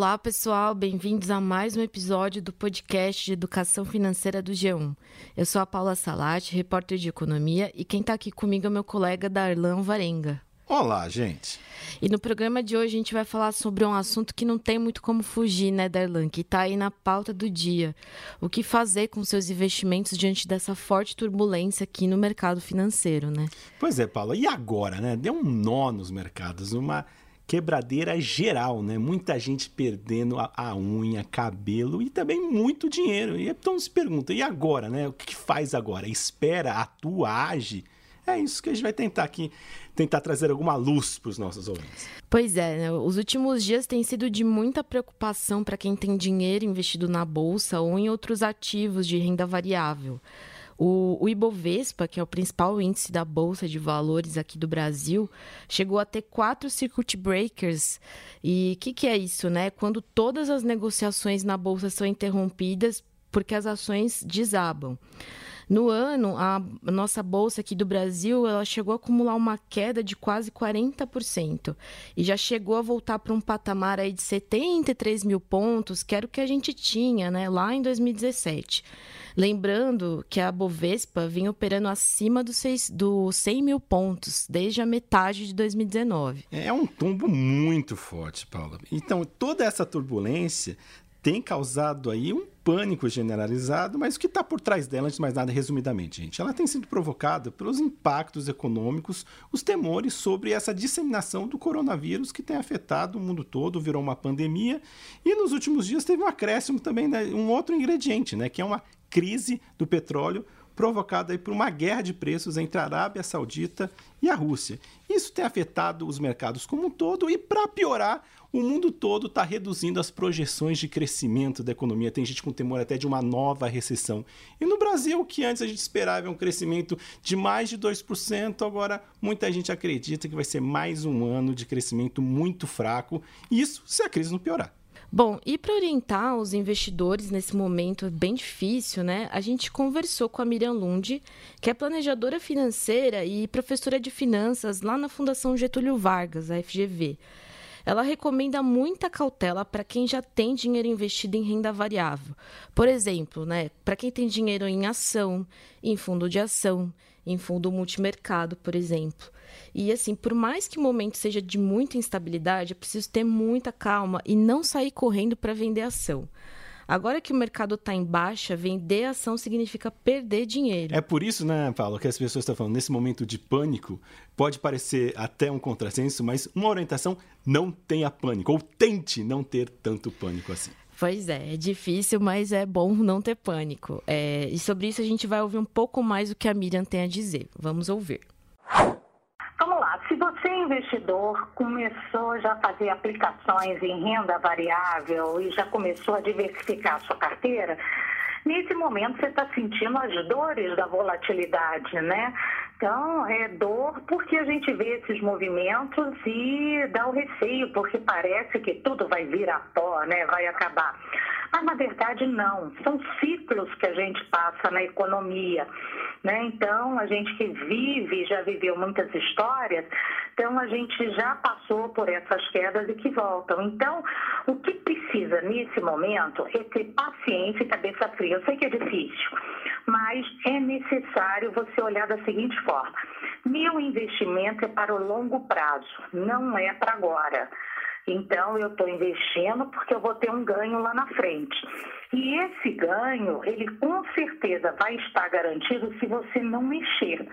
Olá, pessoal, bem-vindos a mais um episódio do podcast de Educação Financeira do G1. Eu sou a Paula Salati, repórter de economia, e quem está aqui comigo é meu colega Darlan Varenga. Olá, gente. E no programa de hoje a gente vai falar sobre um assunto que não tem muito como fugir, né, Darlan? Que está aí na pauta do dia. O que fazer com seus investimentos diante dessa forte turbulência aqui no mercado financeiro, né? Pois é, Paula. E agora, né? Deu um nó nos mercados, uma quebradeira geral, né? Muita gente perdendo a, a, unha, cabelo e também muito dinheiro. E então se pergunta, e agora, né? O que, faz agora? Espera, atua, age? É isso que a gente vai tentar aqui, tentar trazer alguma luz para os nossos ouvintes. Pois é, né? os últimos dias têm sido de muita preocupação para quem tem dinheiro investido na bolsa ou em outros ativos de renda variável. O, o, Ibovespa, que é o principal índice da Bolsa de Valores aqui do Brasil, chegou a ter quatro circuit breakers. E o que, que é isso, né? Quando todas as negociações na Bolsa são interrompidas porque as ações desabam. No ano, a nossa bolsa aqui do Brasil, ela chegou a acumular uma queda de quase 40% e já chegou a voltar para um patamar aí de 73 mil pontos, que era o que a gente tinha, né, lá em 2017. Lembrando que a Bovespa vinha operando acima dos do 100 mil pontos desde a metade de 2019. É um tombo muito forte, Paula. Então, toda essa turbulência tem causado aí um pânico generalizado, mas o que está por trás dela, antes de mais nada, resumidamente, gente, ela tem sido provocada pelos impactos econômicos, os temores sobre essa disseminação do coronavírus que tem afetado o mundo todo, virou uma pandemia, e nos últimos dias teve um acréscimo também, né, um outro ingrediente, né, que é uma crise do petróleo provocada por uma guerra de preços entre a Arábia Saudita e a Rússia. Isso tem afetado os mercados como um todo e, para piorar, o mundo todo está reduzindo as projeções de crescimento da economia. Tem gente com temor até de uma nova recessão. E no Brasil, que antes a gente esperava um crescimento de mais de 2%, agora muita gente acredita que vai ser mais um ano de crescimento muito fraco. Isso se a crise não piorar. Bom, e para orientar os investidores nesse momento bem difícil, né? A gente conversou com a Miriam Lund, que é planejadora financeira e professora de finanças lá na Fundação Getúlio Vargas, a FGV. Ela recomenda muita cautela para quem já tem dinheiro investido em renda variável. Por exemplo, né, para quem tem dinheiro em ação, em fundo de ação, em fundo multimercado, por exemplo. E assim, por mais que o momento seja de muita instabilidade, é preciso ter muita calma e não sair correndo para vender ação. Agora que o mercado está em baixa, vender ação significa perder dinheiro. É por isso, né, Paulo, que as pessoas estão falando, nesse momento de pânico, pode parecer até um contrassenso, mas uma orientação não tenha pânico, ou tente não ter tanto pânico assim. Pois é, é difícil, mas é bom não ter pânico. É, e sobre isso a gente vai ouvir um pouco mais o que a Miriam tem a dizer. Vamos ouvir. Se você é investidor, começou já a fazer aplicações em renda variável e já começou a diversificar a sua carteira, nesse momento você está sentindo as dores da volatilidade, né? Então, é dor porque a gente vê esses movimentos e dá o receio, porque parece que tudo vai vir a pó, né? Vai acabar. Mas, na verdade, não. São ciclos que a gente passa na economia. Né? Então, a gente que vive, já viveu muitas histórias, então a gente já passou por essas quedas e que voltam. Então, o que precisa nesse momento é ter paciência e cabeça fria. Eu sei que é difícil, mas é necessário você olhar da seguinte forma: meu investimento é para o longo prazo, não é para agora. Então, eu estou investindo porque eu vou ter um ganho lá na frente. E esse ganho, ele com certeza vai estar garantido se você não mexer.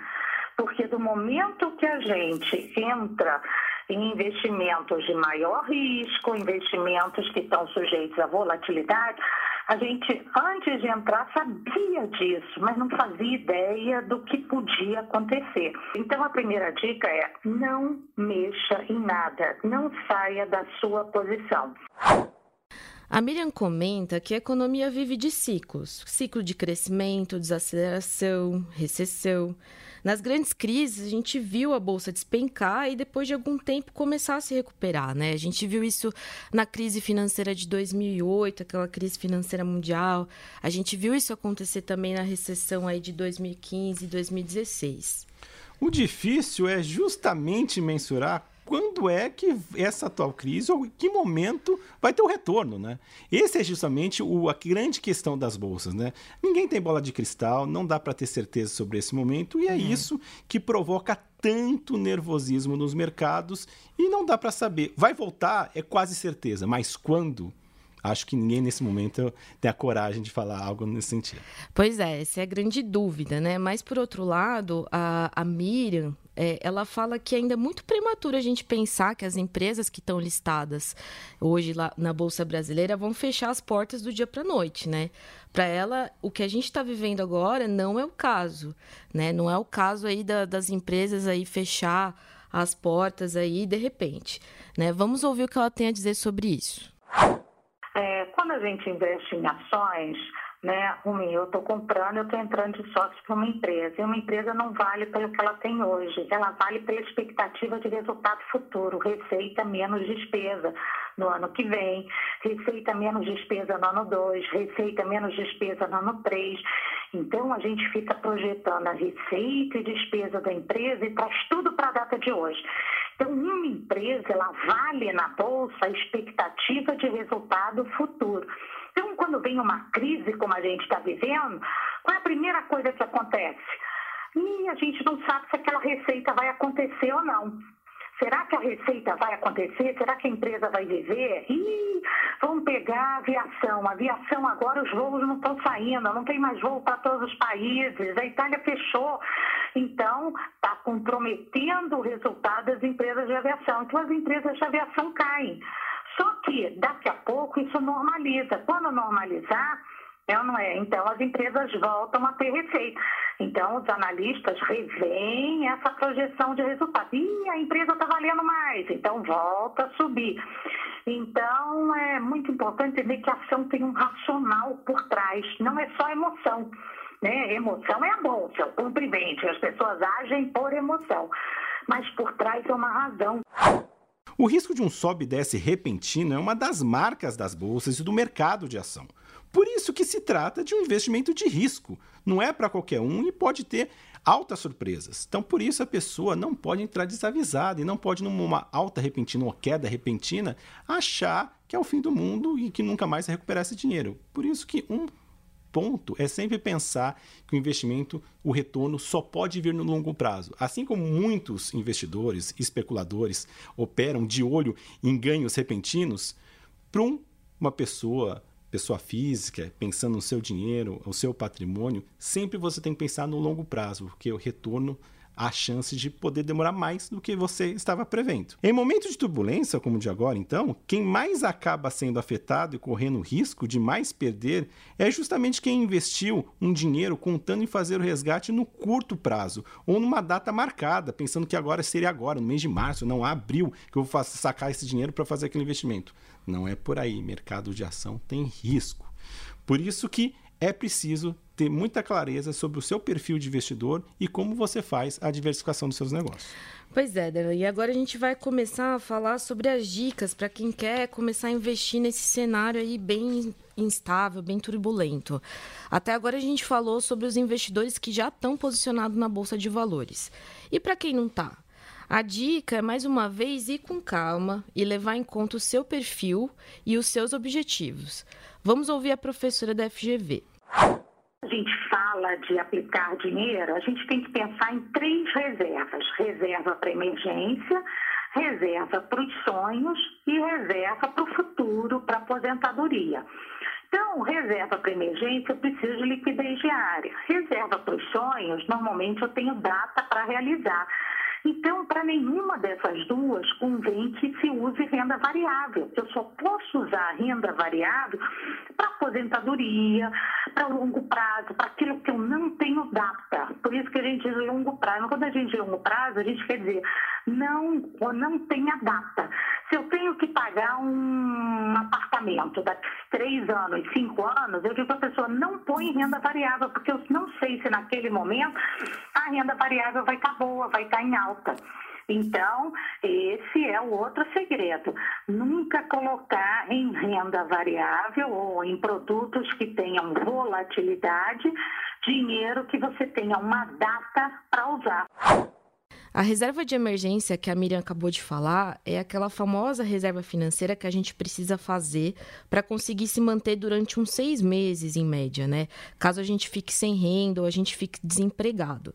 Porque do momento que a gente entra em investimentos de maior risco, investimentos que estão sujeitos à volatilidade, a gente, antes de entrar, sabia disso, mas não fazia ideia do que podia acontecer. Então, a primeira dica é: não mexa em nada, não saia da sua posição. A Miriam comenta que a economia vive de ciclos: ciclo de crescimento, desaceleração, recessão. Nas grandes crises, a gente viu a bolsa despencar e depois de algum tempo começar a se recuperar, né? A gente viu isso na crise financeira de 2008, aquela crise financeira mundial. A gente viu isso acontecer também na recessão aí de 2015 e 2016. O difícil é justamente mensurar quando é que essa atual crise, ou em que momento vai ter o retorno, né? Esse é justamente o, a grande questão das bolsas, né? Ninguém tem bola de cristal, não dá para ter certeza sobre esse momento, e é uhum. isso que provoca tanto nervosismo nos mercados e não dá para saber. Vai voltar, é quase certeza, mas quando? acho que ninguém nesse momento tem a coragem de falar algo nesse sentido. Pois é, essa é a grande dúvida, né? Mas, por outro lado, a, a Miriam, é, ela fala que ainda é muito prematuro a gente pensar que as empresas que estão listadas hoje lá na Bolsa Brasileira vão fechar as portas do dia para a noite, né? Para ela, o que a gente está vivendo agora não é o caso, né? Não é o caso aí da, das empresas aí fechar as portas aí de repente, né? Vamos ouvir o que ela tem a dizer sobre isso. É, quando a gente investe em ações, né, Rumi, eu estou comprando, eu estou entrando de sócio para uma empresa. E uma empresa não vale pelo que ela tem hoje, ela vale pela expectativa de resultado futuro, receita menos despesa no ano que vem, receita menos despesa no ano 2, receita menos despesa no ano 3. Então, a gente fica projetando a receita e despesa da empresa e traz tudo para a data de hoje. Então, uma empresa, ela vale na bolsa a expectativa de resultado futuro. Então, quando vem uma crise como a gente está vivendo, qual é a primeira coisa que acontece? E a gente não sabe se aquela receita vai acontecer ou não. Será que a receita vai acontecer? Será que a empresa vai viver? Ih, vamos pegar a aviação. A aviação agora os voos não estão saindo, não tem mais voo para todos os países, a Itália fechou. Então, está comprometendo o resultado das empresas de aviação. Então, as empresas de aviação caem. Só que daqui a pouco isso normaliza. Quando normalizar, é não é? Então as empresas voltam a ter receita. Então os analistas revêem essa projeção de resultado. E a empresa está valendo mais, então volta a subir. Então é muito importante entender que a ação tem um racional por trás, não é só emoção. Né? Emoção é a bolsa, o cumprimento, as pessoas agem por emoção, mas por trás é uma razão. O risco de um sobe e desce repentino é uma das marcas das bolsas e do mercado de ação. Por isso que se trata de um investimento de risco. Não é para qualquer um e pode ter altas surpresas. Então, por isso a pessoa não pode entrar desavisada e não pode, numa alta repentina ou queda repentina, achar que é o fim do mundo e que nunca mais vai recuperar esse dinheiro. Por isso que um ponto é sempre pensar que o investimento, o retorno só pode vir no longo prazo. Assim como muitos investidores, especuladores operam de olho em ganhos repentinos, para um, uma pessoa pessoa física, pensando no seu dinheiro, o seu patrimônio, sempre você tem que pensar no longo prazo, porque o retorno há chance de poder demorar mais do que você estava prevendo. Em momentos de turbulência, como o de agora, então, quem mais acaba sendo afetado e correndo risco de mais perder é justamente quem investiu um dinheiro contando em fazer o resgate no curto prazo ou numa data marcada, pensando que agora seria agora, no mês de março, não abril, que eu vou sacar esse dinheiro para fazer aquele investimento. Não é por aí. Mercado de ação tem risco. Por isso que é preciso ter muita clareza sobre o seu perfil de investidor e como você faz a diversificação dos seus negócios. Pois é, Daniel. E agora a gente vai começar a falar sobre as dicas para quem quer começar a investir nesse cenário aí bem instável, bem turbulento. Até agora a gente falou sobre os investidores que já estão posicionados na bolsa de valores. E para quem não está? A dica é, mais uma vez, ir com calma e levar em conta o seu perfil e os seus objetivos. Vamos ouvir a professora da FGV. A gente fala de aplicar dinheiro, a gente tem que pensar em três reservas: reserva para emergência, reserva para os sonhos e reserva para o futuro, para aposentadoria. Então, reserva para emergência, eu preciso de liquidez diária. Reserva para os sonhos, normalmente eu tenho data para realizar. Então, para nenhuma dessas duas convém que se use renda variável. Eu só posso usar renda variável para aposentadoria, para longo prazo, para aquilo que eu não tenho data. Por isso que a gente diz longo prazo. Quando a gente diz longo prazo, a gente quer dizer não, não tenha data. Se eu tenho que pagar um apartamento daqui três anos, cinco anos, eu digo para a pessoa, não põe renda variável, porque eu não sei se naquele momento a renda variável vai estar tá boa, vai estar tá em alta. Então, esse é o outro segredo. Nunca colocar em renda variável ou em produtos que tenham volatilidade dinheiro que você tenha uma data para usar. A reserva de emergência que a Miriam acabou de falar é aquela famosa reserva financeira que a gente precisa fazer para conseguir se manter durante uns seis meses, em média, né? Caso a gente fique sem renda ou a gente fique desempregado.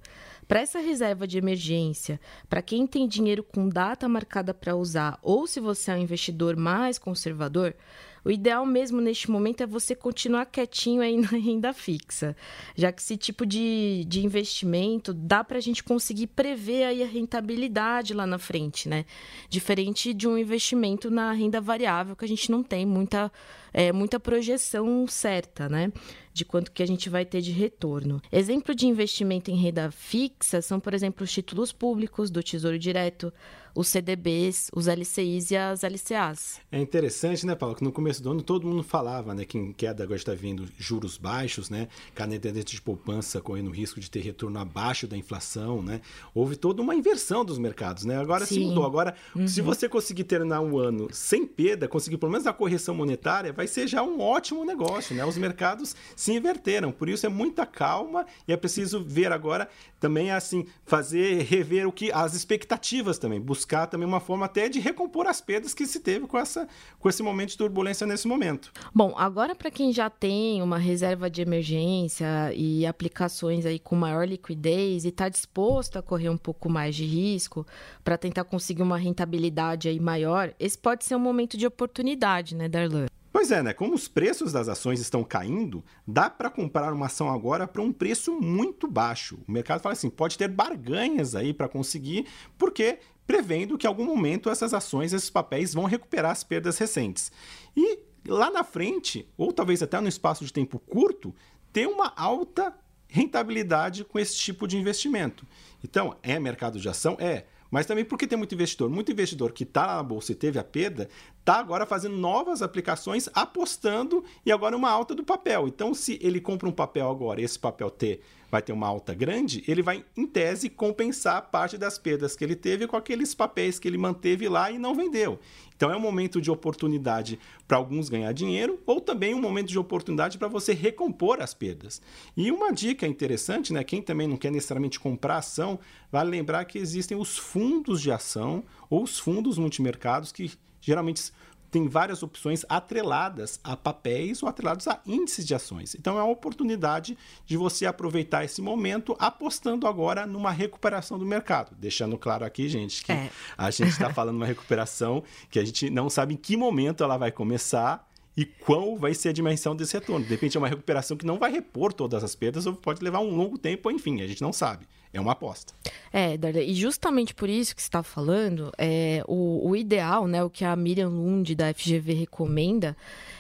Para essa reserva de emergência, para quem tem dinheiro com data marcada para usar ou se você é um investidor mais conservador, o ideal mesmo neste momento é você continuar quietinho aí na renda fixa, já que esse tipo de, de investimento dá para a gente conseguir prever aí a rentabilidade lá na frente, né? Diferente de um investimento na renda variável que a gente não tem muita, é, muita projeção certa, né? De quanto que a gente vai ter de retorno. Exemplo de investimento em renda fixa são, por exemplo, os títulos públicos do Tesouro Direto, os CDBs, os LCIs e as LCAs. É interessante, né, Paulo, que no começo do ano todo mundo falava, né, que em queda agora está vindo juros baixos, né, caderneta de poupança correndo risco de ter retorno abaixo da inflação, né? Houve toda uma inversão dos mercados, né? Agora Sim. se mudou. Agora, uhum. se você conseguir terminar um ano sem perda, conseguir pelo menos a correção monetária, vai ser já um ótimo negócio, né? Os mercados se inverteram, por isso é muita calma e é preciso ver agora também assim fazer rever o que as expectativas também, buscar também uma forma até de recompor as perdas que se teve com, essa, com esse momento de turbulência nesse momento. Bom, agora para quem já tem uma reserva de emergência e aplicações aí com maior liquidez e está disposto a correr um pouco mais de risco para tentar conseguir uma rentabilidade aí maior, esse pode ser um momento de oportunidade, né, Darlan? Pois é, né? Como os preços das ações estão caindo, dá para comprar uma ação agora para um preço muito baixo. O mercado fala assim, pode ter barganhas aí para conseguir, porque prevendo que em algum momento essas ações, esses papéis vão recuperar as perdas recentes. E lá na frente, ou talvez até no espaço de tempo curto, ter uma alta rentabilidade com esse tipo de investimento. Então, é mercado de ação? É. Mas também porque tem muito investidor. Muito investidor que está na bolsa e teve a perda, está agora fazendo novas aplicações, apostando e agora uma alta do papel. Então, se ele compra um papel agora e esse papel ter vai ter uma alta grande, ele vai, em tese, compensar parte das perdas que ele teve com aqueles papéis que ele manteve lá e não vendeu. Então é um momento de oportunidade para alguns ganhar dinheiro ou também um momento de oportunidade para você recompor as perdas. E uma dica interessante, né, quem também não quer necessariamente comprar ação, vale lembrar que existem os fundos de ação ou os fundos multimercados que geralmente tem várias opções atreladas a papéis ou atrelados a índices de ações. Então é uma oportunidade de você aproveitar esse momento apostando agora numa recuperação do mercado. Deixando claro aqui, gente, que é. a gente está falando uma recuperação que a gente não sabe em que momento ela vai começar e qual vai ser a dimensão desse retorno. De repente é uma recuperação que não vai repor todas as perdas ou pode levar um longo tempo, enfim, a gente não sabe. É uma aposta. É, Darla, e justamente por isso que você está falando, é, o, o ideal, né, o que a Miriam Lund da FGV recomenda,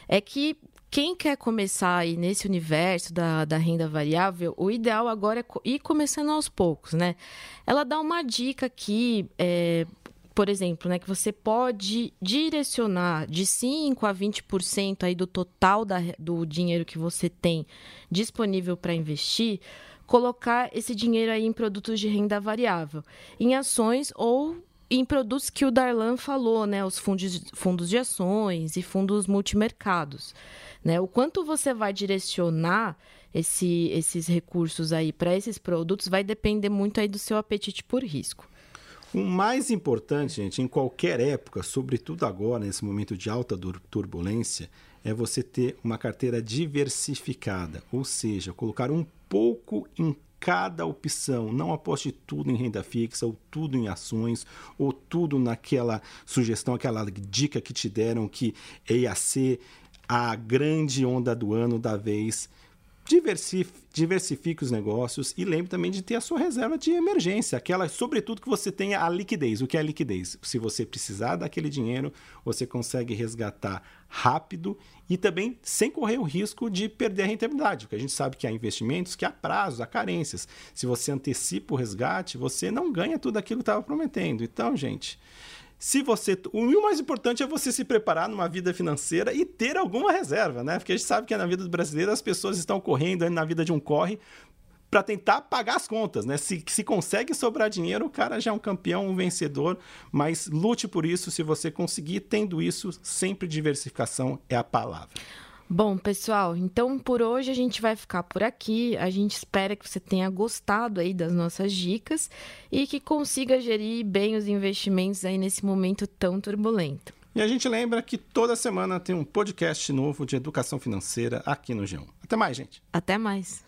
é que quem quer começar aí nesse universo da, da renda variável, o ideal agora é ir começando aos poucos, né? Ela dá uma dica aqui, é, por exemplo, né, que você pode direcionar de 5 a 20% aí do total da, do dinheiro que você tem disponível para investir colocar esse dinheiro aí em produtos de renda variável, em ações ou em produtos que o Darlan falou, né, os fundos, fundos de ações e fundos multimercados, né? O quanto você vai direcionar esse, esses recursos aí para esses produtos vai depender muito aí do seu apetite por risco. O mais importante, gente, em qualquer época, sobretudo agora, nesse momento de alta turbulência, é você ter uma carteira diversificada, ou seja, colocar um pouco em cada opção. Não aposte tudo em renda fixa, ou tudo em ações, ou tudo naquela sugestão, aquela dica que te deram que ia ser a grande onda do ano da vez diversifique, diversifique os negócios e lembre também de ter a sua reserva de emergência, aquela, sobretudo, que você tenha a liquidez. O que é liquidez? Se você precisar daquele dinheiro, você consegue resgatar rápido e também sem correr o risco de perder a rentabilidade, porque a gente sabe que há investimentos que há prazos, há carências. Se você antecipa o resgate, você não ganha tudo aquilo que estava prometendo. Então, gente, se você. O mais importante é você se preparar numa vida financeira e ter alguma reserva, né? Porque a gente sabe que na vida do brasileiro as pessoas estão correndo na vida de um corre para tentar pagar as contas, né? Se, se consegue sobrar dinheiro, o cara já é um campeão, um vencedor, mas lute por isso. Se você conseguir, tendo isso, sempre diversificação é a palavra. Bom, pessoal, então por hoje a gente vai ficar por aqui. A gente espera que você tenha gostado aí das nossas dicas e que consiga gerir bem os investimentos aí nesse momento tão turbulento. E a gente lembra que toda semana tem um podcast novo de educação financeira aqui no G1. Até mais, gente. Até mais.